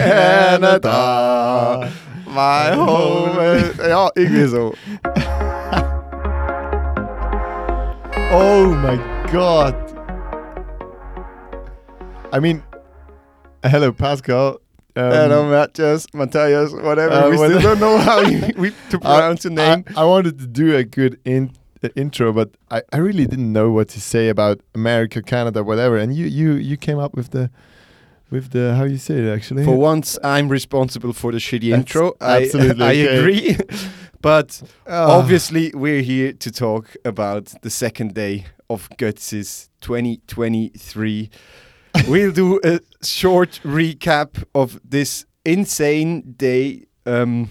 Canada, my home. Ja, irgendwie so. Oh my god. I mean, hello Pascal. Um, Hello, Matthias, Matthias, whatever. Uh, we still don't know how you, we, to pronounce your name. I, I wanted to do a good in, uh, intro, but I, I really didn't know what to say about America, Canada, whatever. And you you you came up with the with the how you say it actually. For once, I'm responsible for the shitty That's intro. I, absolutely I okay. agree. but Ah. obviously, we're here to talk about the second day of Götzis 2023. we'll do a short recap of this insane day. Um,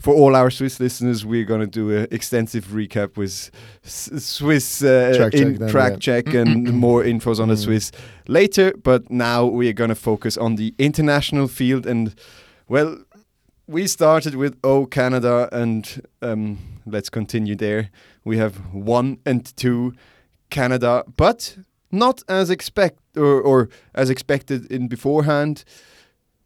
for all our Swiss listeners, we're going to do an extensive recap with S- Swiss uh, Track in check then, track yeah. check and more infos on the Mm. Swiss later. But now we're going to focus on the international field. And well, we started with Oh Canada, and um, let's continue there. We have one and two Canada, but not as expect or, or as expected in beforehand.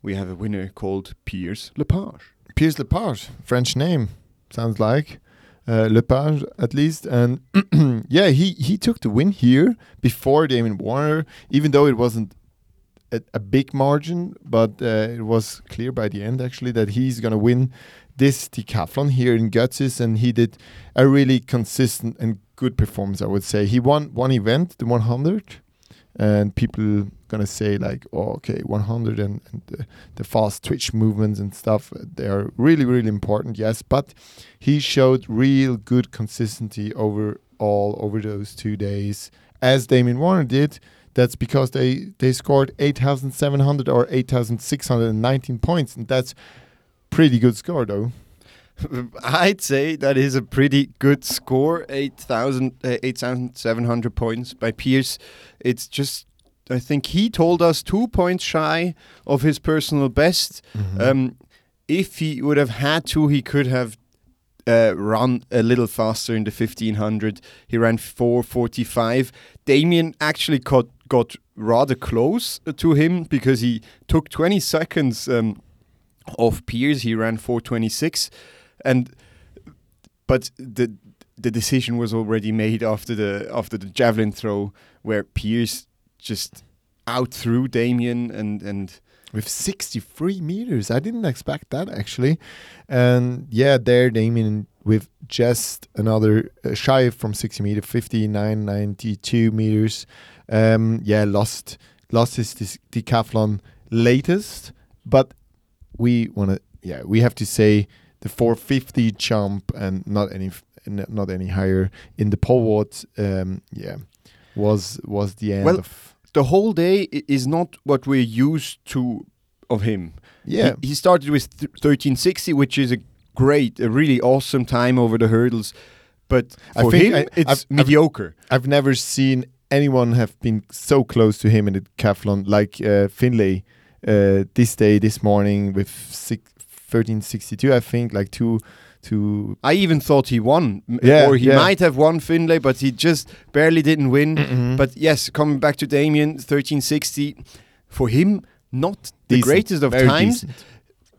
We have a winner called Pierce LePage. Pierce LePage, French name, sounds like uh, LePage at least, and yeah, he he took the win here before Damian Warner, even though it wasn't a, a big margin, but uh, it was clear by the end actually that he's gonna win this decathlon here in Götzis, and he did a really consistent and good performance. I would say he won one event, the 100. And people gonna say like, oh, okay, 100 and, and the, the fast twitch movements and stuff they are really really important yes. But he showed real good consistency over all over those two days. As Damian Warner did that's because they they scored 8700 or 8619 points and that's pretty good score though I'd say that is a pretty good score 8,000, uh, 8,700 points by Pierce. It's just, I think he told us two points shy of his personal best. Um, if he would have had to, he could have uh, run a little faster in the 1500. He ran 445. Damian actually got, got rather close to him because he took 20 seconds um, off Pierce. He ran 426. And but the the decision was already made after the after the javelin throw where Pierce just out threw Damian and and with 63 meters. I didn't expect that actually. And yeah, there Damian with just another uh, shy from 60 meter, 59, 92 meters. Um, yeah, lost lost his decathlon latest, but we want to yeah we have to say the 450 jump and not any not any higher in the pole vault. Um, yeah, was was the end Well, of the whole day is not what we're used to of him. yeah. He, he started with th- 1360, which is a great, a really awesome time over the hurdles. But I for think him, I- it's I've- I've- mediocre. I've never seen anyone have been so close to him in the decathlon like uh, Finley uh, this day, this morning with six, 1362, I think, like two, two. I even thought he won, Yeah, or he yeah. might have won Finley, but he just barely didn't win. But But yes, coming back to Damian, 1360, for him, not the greatest of very times. decent.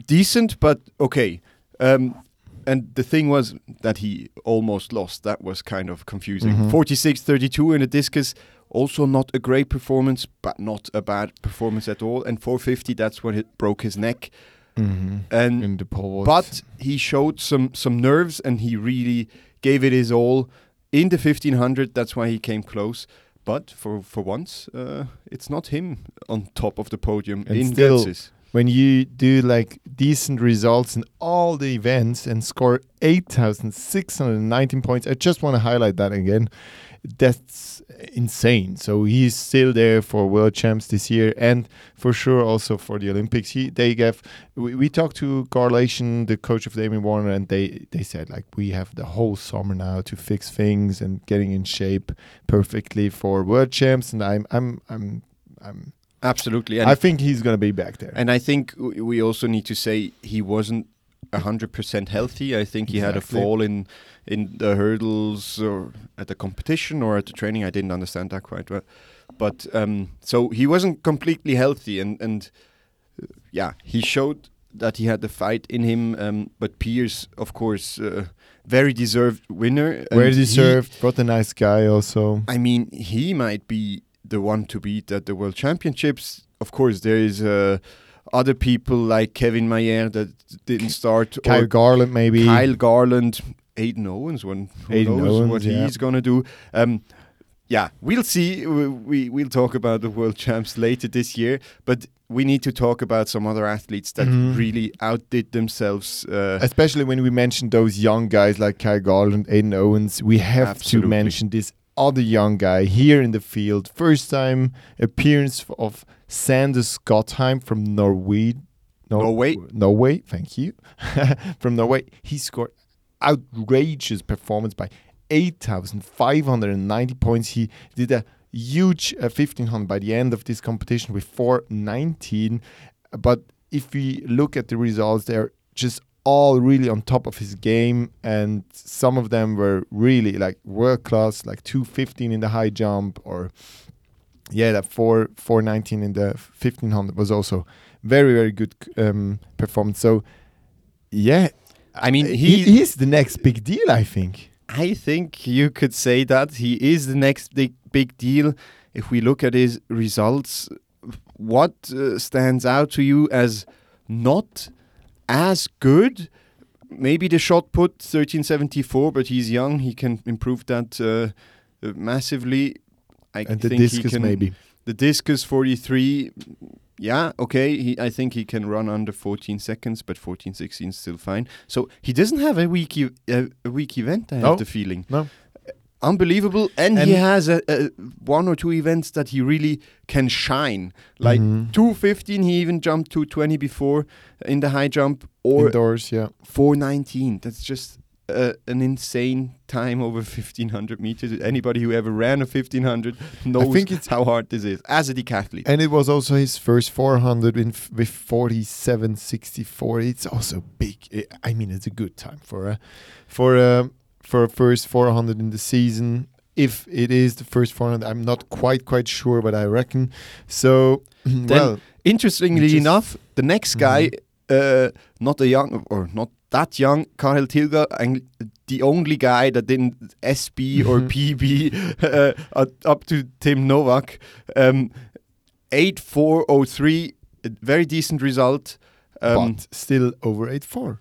Decent, but okay. Um, and the thing was that he almost lost. That was kind of confusing. Mhm. 46 32 in the discus, also not a great performance, but not a bad performance at all. And 450, that's when it broke his neck. Mhm. And in the but he showed some some nerves and he really gave it his all in the 1500 that's why he came close but for for once uh, it's not him on top of the podium And in still- when you do like decent results in all the events and score 8,619 points, I just want to highlight that again. That's insane. So he's still there for world champs this year and for sure also for the Olympics. He they gave we, we talked to Correlation, the coach of Damian Warner, and they they said like we have the whole summer now to fix things and getting in shape perfectly for world champs. And I'm I'm I'm I'm absolutely and I think he's gonna be back there. and I think we also need to say he wasn't 100% healthy I think he had a fall in in the hurdles or at the competition or at the training I didn't understand that quite well but um, so he wasn't completely healthy and and yeah, he showed that he had the fight in him. Um, but Pierce, of course, uh, very deserved winner. Very and he- deserved. What a nice guy, also. I mean, he might be the one to beat at the World Championships. Of course, there is uh, other people like Kevin Mayer that didn't start, Kyle Garland, maybe. Kyle Garland, Ayden Owens. when who Ayden knows Owens, what yeah. he's gonna do. Um, yeah, we'll see. We, we we'll talk about the world champs later this year, but we need to talk about some other athletes that Mhm. really outdid themselves. Uh, Especially when we mentioned those young guys like Kyle Garland, Ayden Owens, we have Absolutely. to mention this other young guy here in the field. First time appearance of Sander Skottheim from Norway. Nor- Norway. Norway, thank you. from Norway. He scored outrageous performance by 8,590 points. He did a huge uh, 1500 by the end of this competition with 419. But if we look at the results, they're just all really on top of his game, and some of them were really like world class, like 215 in the high jump, or yeah, that 4 419 in the 1500 was also very very good um, performance. So yeah, I mean, he, he, is the next big deal, I think. I think you could say that he is the next big big deal. If we look at his results, what uh, stands out to you as not as good? Maybe the shot put 1374, but he's young. He can improve that uh, uh, massively. I And the discus can, maybe. The discus 43. Yeah, okay. He, I think he can run under 14 seconds, but 14, 16 is still fine. So he doesn't have a weak e- a, a weak event. I have the feeling No. Unbelievable and, And- he has a, a one or two events that he really can shine like Mhm. 215 he even jumped 220 before in the high jump or Indoors, yeah. 419 that's just uh, an insane time over 1500 meters anybody who ever ran a 1500 knows think it's- how hard this is as a decathlete And it was also his first 400 in f- with 47.64. It's also big. I I mean, it's a good time for a for a for a first 400 in the season. If it is the first 400, I'm not quite quite sure, but I reckon. So well, Interestingly enough, the next guy, uh, not a young or not that young, Karel Tilga, and the only guy that didn't SB or Mhm. PB uh, up- to Tim Nowak, um, eight four oh three, a very decent result. Um, but still over 8.4.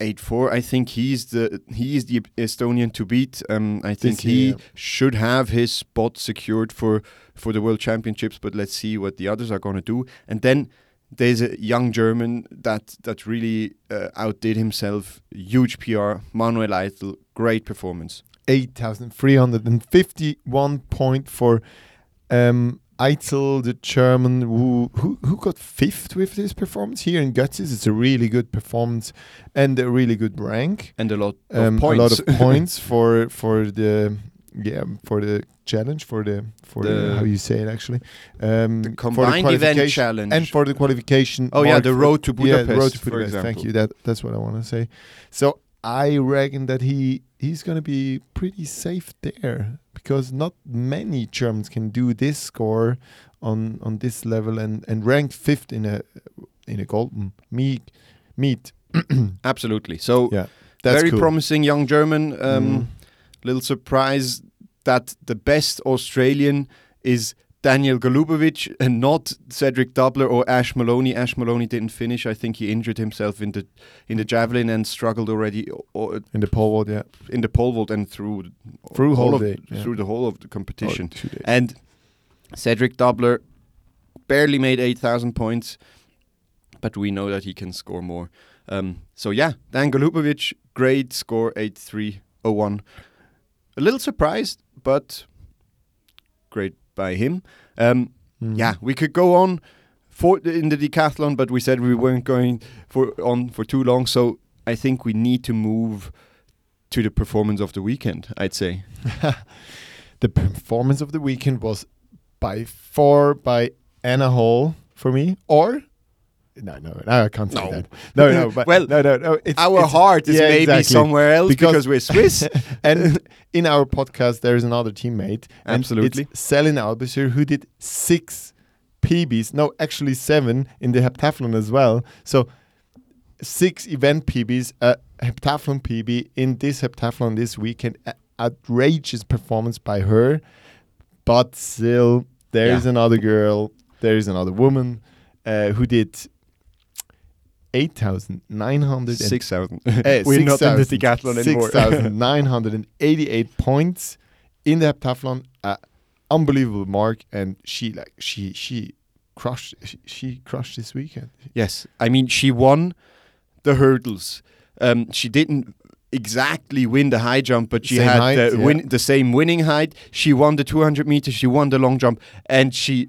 eight four. I think he's the he is the Estonian to beat. Um, I think he should have his spot secured for for the World Championships. But let's see what the others are going to do. And then there's a young German that that really uh, outdid himself. Huge PR. Manuel Eitel, great performance. 8,351 point for um, Eitel, the German, who, who who got fifth with this performance here in Götzis. It's a really good performance and a really good rank. And a lot Um, of a points. lot of points for for the yeah for the challenge for the for the, The- how you say it actually um, the for combined event qualification challenge. and for the qualification. oh yeah, the road to yeah, Budapest. the road to Budapest. Thank you. That that's what I want to say. So I reckon that he he's going to be pretty safe there because not many Germans can do this score on on this level and and ranked fifth in a in a golden meet meet. Absolutely. So Yeah, That's very cool. promising young German. Um, Mm. little surprise that the best Australian is Daniel Golubovic and not Cedric Dubler or Ash Moloney. Ash Moloney didn't finish. I think he injured himself in the in the javelin and struggled already o- o- in the pole vault. Yeah, in the pole vault and through Through whole of, day, yeah. through the whole of the competition. Oh. And Cedric Dubler barely made 8,000 points, but we know that he can score more. Um, so yeah, Dan Golubovic, great score, 8,301. A little surprised, but great by him. Um, Mm. yeah, we could go on for in the decathlon, but we said we weren't going for on for too long. So I think we need to move to the performance of the weekend. I'd say. the performance of the weekend was by far by Anna Hall for me, or no, no, no, I can't say No. that. No, no, but Well, no, no, no. It's, Our it's- heart is yeah, maybe exactly. somewhere else because, Because- we're Swiss. and in our podcast, there is another teammate. Absolutely. It's Selin who did six PBs. No, actually seven in the heptathlon as well. So six event PBs, a heptathlon PB in this heptathlon this weekend. Outrageous performance by her, but still there is Yeah. another girl, there is another woman uh, who did. 8,900 Six thousand. Eh, We're not in the 6,000 decathlon anymore. 6,988 points in the heptathlon. Uh, unbelievable mark, and she like she she crushed she, she crushed this weekend. Yes, I mean she won the hurdles. Um, she didn't exactly win the high jump, but she Same had height, the, yeah. win, the same winning height. She won the 200 meters. She won the long jump, and she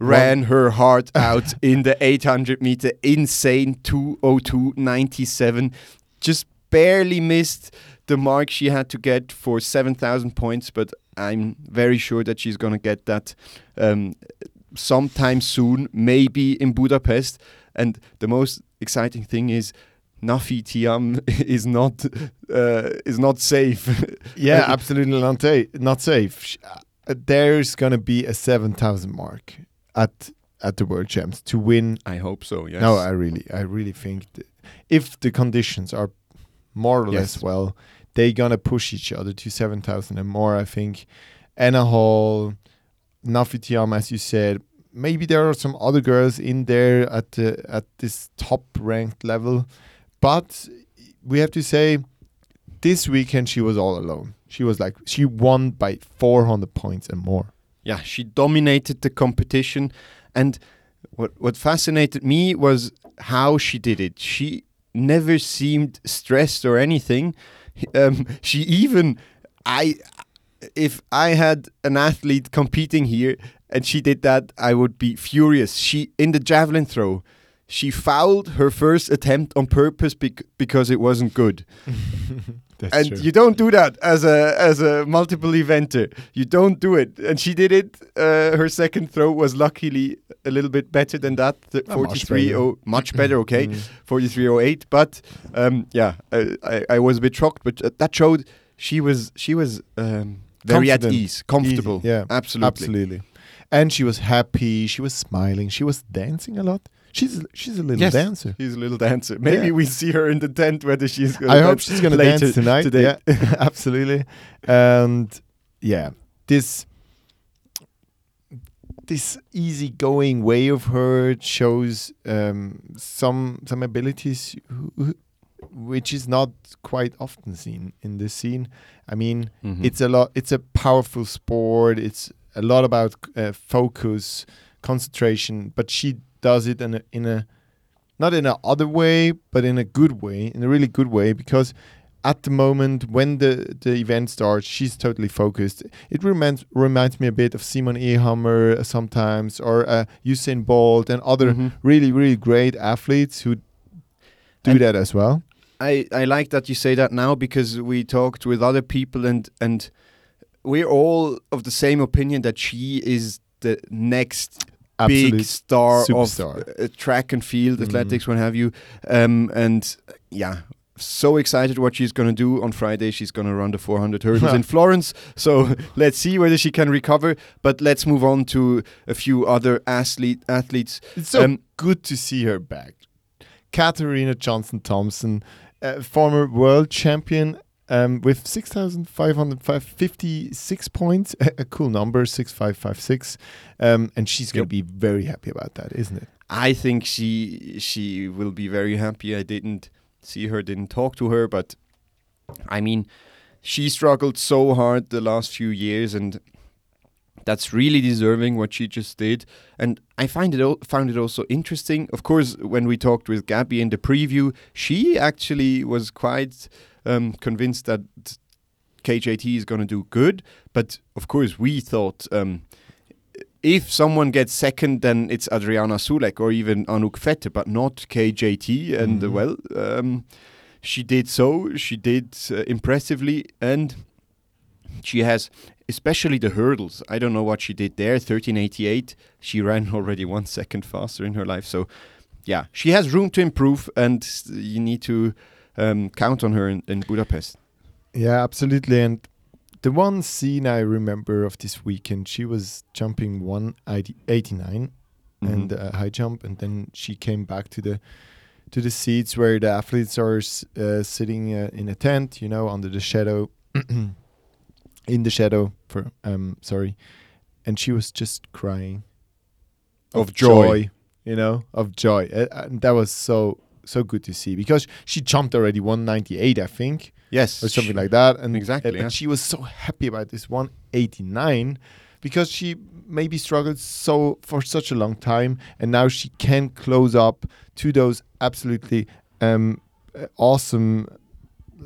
ran her heart out in the 800 meter. Insane 202.97. Just barely missed the mark she had to get for 7,000 points, but I'm very sure that she's gonna get that um, sometime soon, maybe in Budapest. And the most exciting thing is Nafi Thiam is not uh, is not safe. Yeah, absolutely not, not safe. Uh, there's gonna be a seven thousand mark at at the World Champs to win. I hope so. Yes. No, I really, I really think th- if the conditions are more or less well, they're gonna push each other to seven thousand and more. I think. Anna Hall, Nafi Thiam, as you said, maybe there are some other girls in there at the at this top ranked level, but we have to say, this weekend she was all alone. She was like she won by four hundred points and more. Yeah, she dominated the competition, and what what fascinated me was how she did it. She never seemed stressed or anything. Um, she even, I, if I had an athlete competing here and she did that, I would be furious. She in the javelin throw. She fouled her first attempt on purpose bec- because it wasn't good. That's and true. you don't do that as a as a multiple eventer. You don't do it, and she did it. Uh, her second throw was luckily a little bit better than that. The Oh, much 43 better. oh, much better. Okay, Mm. 4308. But um, yeah, I, I I was a bit shocked, but uh, that showed she was she was um, very at ease, comfortable. Easy, yeah, absolutely. Absolutely. And she was happy. She was smiling. She was dancing a lot. She's she's a little Yes. dancer. She's a little dancer. Maybe Yeah. we see her in the tent. Whether she's. Gonna I hope she's gonna dance tonight. Today. Yeah, absolutely. And yeah, this this easygoing way of her shows um, some some abilities who- who- which is not quite often seen in this scene. I mean, Mhm. it's a lot it's a powerful sport it's a lot about uh, focus concentration but she does it in a, in a not in a other way but in a good way in a really good way because at the moment when the the event starts she's totally focused it reminds reminds me a bit of Simon Ehammer sometimes or uh, Usain Bolt and other Mhm. really really great athletes who do And- that as well I, I like that you say that now because we talked with other people and and we're all of the same opinion that she is the next big star superstar. of uh, track and field Mhm. athletics, what have you. Um, and yeah, so excited what she's gonna do on Friday. She's gonna run the 400 hurdles in Florence. So let's see whether she can recover. But let's move on to a few other athlete athletes. It's so Um, good to see her back. Katarina Johnson Thompson, uh, former world champion um, with 6,556 points. A, cool number, 6,556. Um, and she's going to be very happy about that, isn't it? I think she she will be very happy. I didn't see her, didn't talk to her, but I mean, she struggled so hard the last few years, and that's really deserving what she just did. And I find it found it also interesting. Of course, when we talked with Gabby in the preview, she actually was quite um, convinced that KJT is going to do good. But of course, we thought. Um, if someone gets second, then it's Adriana Sulek or even Anouk Vetter, but not KJT. And Mhm. well, um, she did so. She did uh, impressively, and she has, especially the hurdles. I don't know what she did there. Thirteen eighty eight. She ran already one second faster in her life. So, yeah, she has room to improve, and you need to um, count on her in, in Budapest. Yeah, absolutely. And the one scene I remember of this weekend, she was jumping 189 and uh, high jump, and then she came back to the to the seats where the athletes are uh, sitting uh, in a tent, you know, under the shadow, in the shadow. For um, sorry, and she was just crying Of joy. you know, of joy. Uh, and that was so so good to see because she jumped already 198, I think yes, or something like that. And Exactly, and, yeah. she was so happy about this 189 because she maybe struggled so for such a long time, and now she can close up to those absolutely um, uh, awesome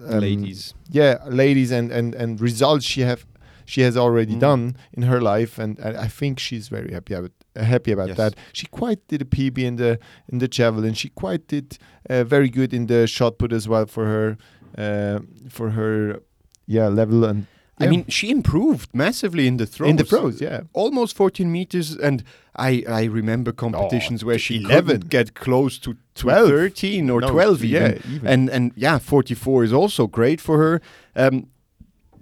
um, ladies. yeah, ladies, and and and results she have. She has already Mm. done in her life, and, and I think she's very happy about happy about Yes. that. She quite did a PB in the in the javelin. She quite did uh, very good in the shot put as well for her uh, for her yeah level and I mean, she improved massively in the throws. in the throws. Yeah, almost 14 meters and i i remember competitions where she 11. couldn't get close to 12. 13 or No, 12 even yeah, even. and and yeah 44 is also great for her um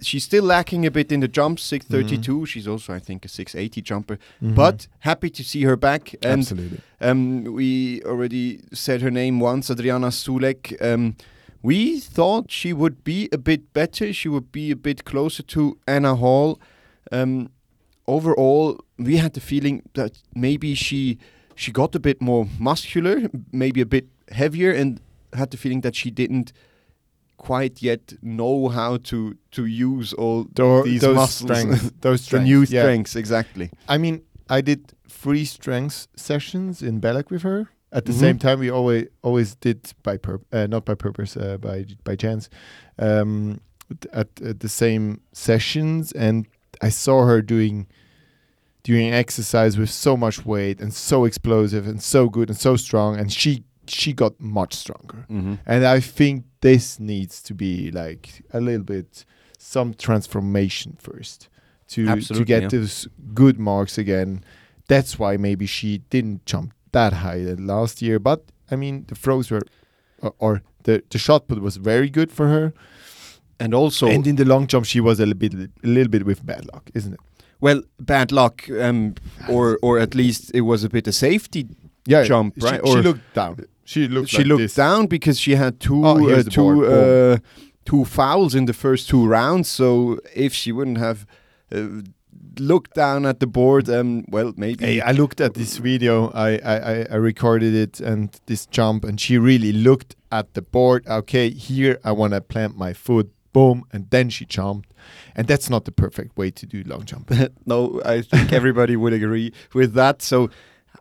she's still lacking a bit in the jumps 632 she's also i think a 680 jumper Mhm. but happy to see her back and absolutely. um, we already said her name once, Adriana Sulek. Um, we thought she would be a bit better. She would be a bit closer to Anna Hall. Um, overall, we had the feeling that maybe she she got a bit more muscular, maybe a bit heavier, and had the feeling that she didn't quite yet know how to to use all Tho- these those muscles. strengths, those the new yeah. strengths exactly. I mean, I did three strengths sessions in Belek with her. At the Mhm. same time, we always always did by pur- uh, not by purpose, uh, by by chance, um, at, at the same sessions, and I saw her doing doing exercise with so much weight and so explosive and so good and so strong, and she she got much stronger. Mm-hmm. And I think this needs to be like a little bit some transformation first to to get yeah. those good marks again. That's why maybe she didn't jump that high uh, last year. But I mean, the throws were, or, or the the shot put was very good for her. And also, and in the long jump, she was a little bit a little bit with bad luck, isn't it? Well, bad luck, um, or or at least it was a bit of safety. Yeah, Jump, right? She Or- looked down. She looked. she like looked this. down because she had two Oh, uh, two uh, two fouls in the first two rounds. So if she wouldn't have uh, looked down at the board, um, well, maybe. Hey, I looked at this video. I, I, I- I recorded it and this jump, and she really looked at the board. Okay, here I want to plant my foot. Boom, and then she jumped, and that's not the perfect way to do long jump. no, I think everybody would agree with that. So,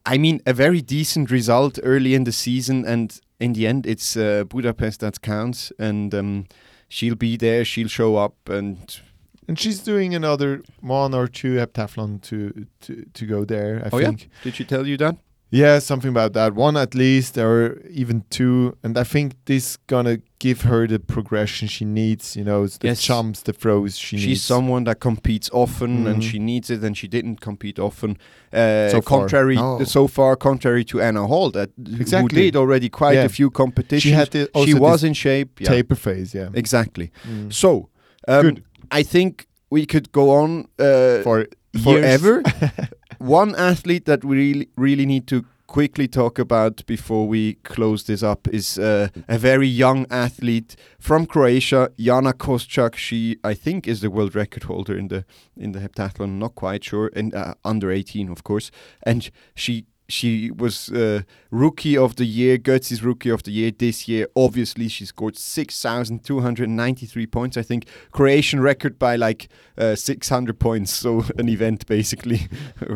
I mean, a very decent result early in the season, and in the end, it's uh, Budapest that counts, and um, she'll be there. She'll show up, and and she's doing another one or two heptathlon to to to go there. I Oh, yeah? think. did she tell you that? Yeah, something about that. One at least, or even two. And I think this gonna give her the progression she needs. You know, it's the Yes. jumps, the throws she She's needs. someone that competes often and Mhm. she needs it, and she didn't compete often. Uh, So far. contrary, No. so far, contrary to Anna Hall, that Exactly. who did already quite Yeah. a few competitions. she had the, also she was in shape. Yeah, taper phase. Yeah. exactly. Mm. So, um, Good. I think we could go on uh, For forever. One athlete that we really, really need to quickly talk about before we close this up is uh, a very young athlete from Croatia, Jana Koščak. She, I think, is the world record holder in the in the heptathlon. Not quite sure, and uh, under 18, of course. And she she was uh, rookie of the year, Götzis rookie of the year this year. Obviously, she scored 6,293 points. I think Croatian record by like uh, 600 points. So an event basically,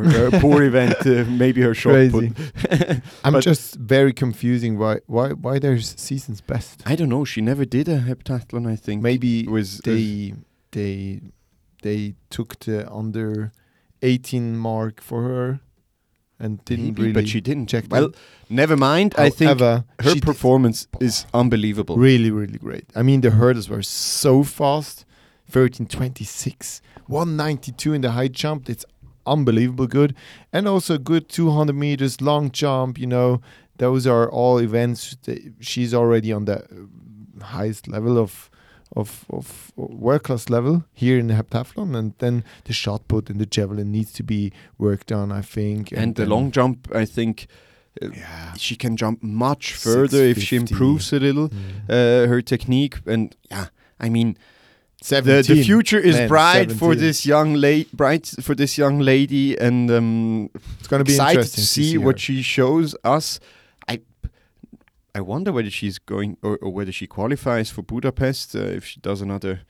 poor event. Uh, maybe her short Crazy. put. I'm just very confusing. Why why why there's seasons best? I don't know. She never did a heptathlon. I think Maybe it was they they they took the under 18 mark for her and didn't maybe, really but she didn't check Well, them. never mind. I think her performance is unbelievable. really really great. I mean the hurdles were so fast. 1326 192 in the high jump it's unbelievable good and also good 200 meters long jump you know those are all events that she's already on the highest level of of of world class level here in the heptathlon, and then the shot put and the javelin needs to be worked on. I think, And, the long jump, I think uh, yeah, she can jump much further if she improves a little Mm. uh, her technique. And yeah, I mean, the, 17. the future is Man, bright for this young lady, bright for this young lady, and um, It's going to be excited interesting to see, what she shows us. I wonder whether she's going or, or whether she qualifies for Budapest uh, if she does another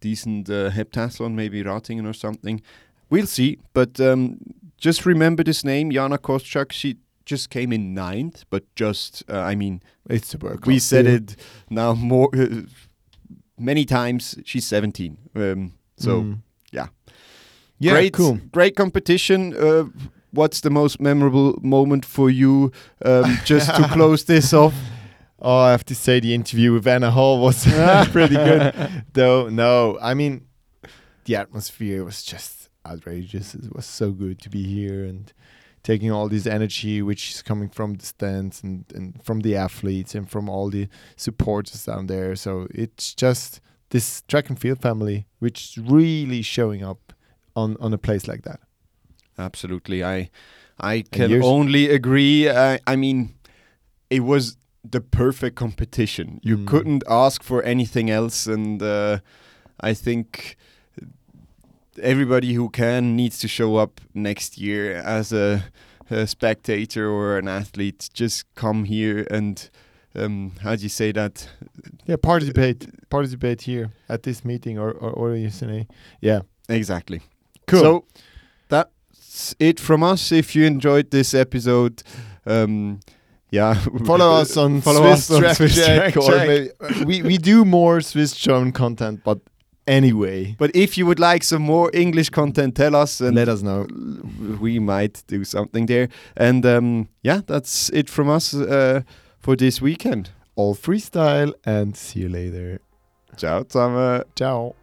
decent uh, heptathlon, maybe Ratingen or something. We'll see. But um, just remember this name, Jana Koščak. She just came in ninth, but just uh, I mean It's a world we said it now more uh, many times. She's 17. Um, so Mm. yeah. yeah, great, cool. great competition. Uh, what's the most memorable moment for you? Um, just to close this off. Oh, I have to say the interview with Anna Hall was pretty good. Though, no, I mean, the atmosphere was just outrageous. It was so good to be here and taking all this energy, which is coming from the stands and, and from the athletes and from all the supporters down there. So it's just this track and field family, which is really showing up on, on a place like that. Absolutely, I I can only agree. I, I mean, it was the perfect competition. You Mm. couldn't ask for anything else, and uh, I think everybody who can needs to show up next year as a, a spectator or an athlete. Just come here and um, how do you say that? Yeah, participate, participate here at this meeting or or, or you say, yeah, Exactly. Cool. So that's it from us. If you enjoyed this episode, um, yeah, follow us on follow Swiss us on Track Swiss Check, Track or maybe- we we do more Swiss German content, but anyway, But if you would like some more English content, tell us, and let us know. we might do something there. And um, yeah, that's it from us uh, for this weekend. All freestyle and see you later. Ciao zusammen. Ciao.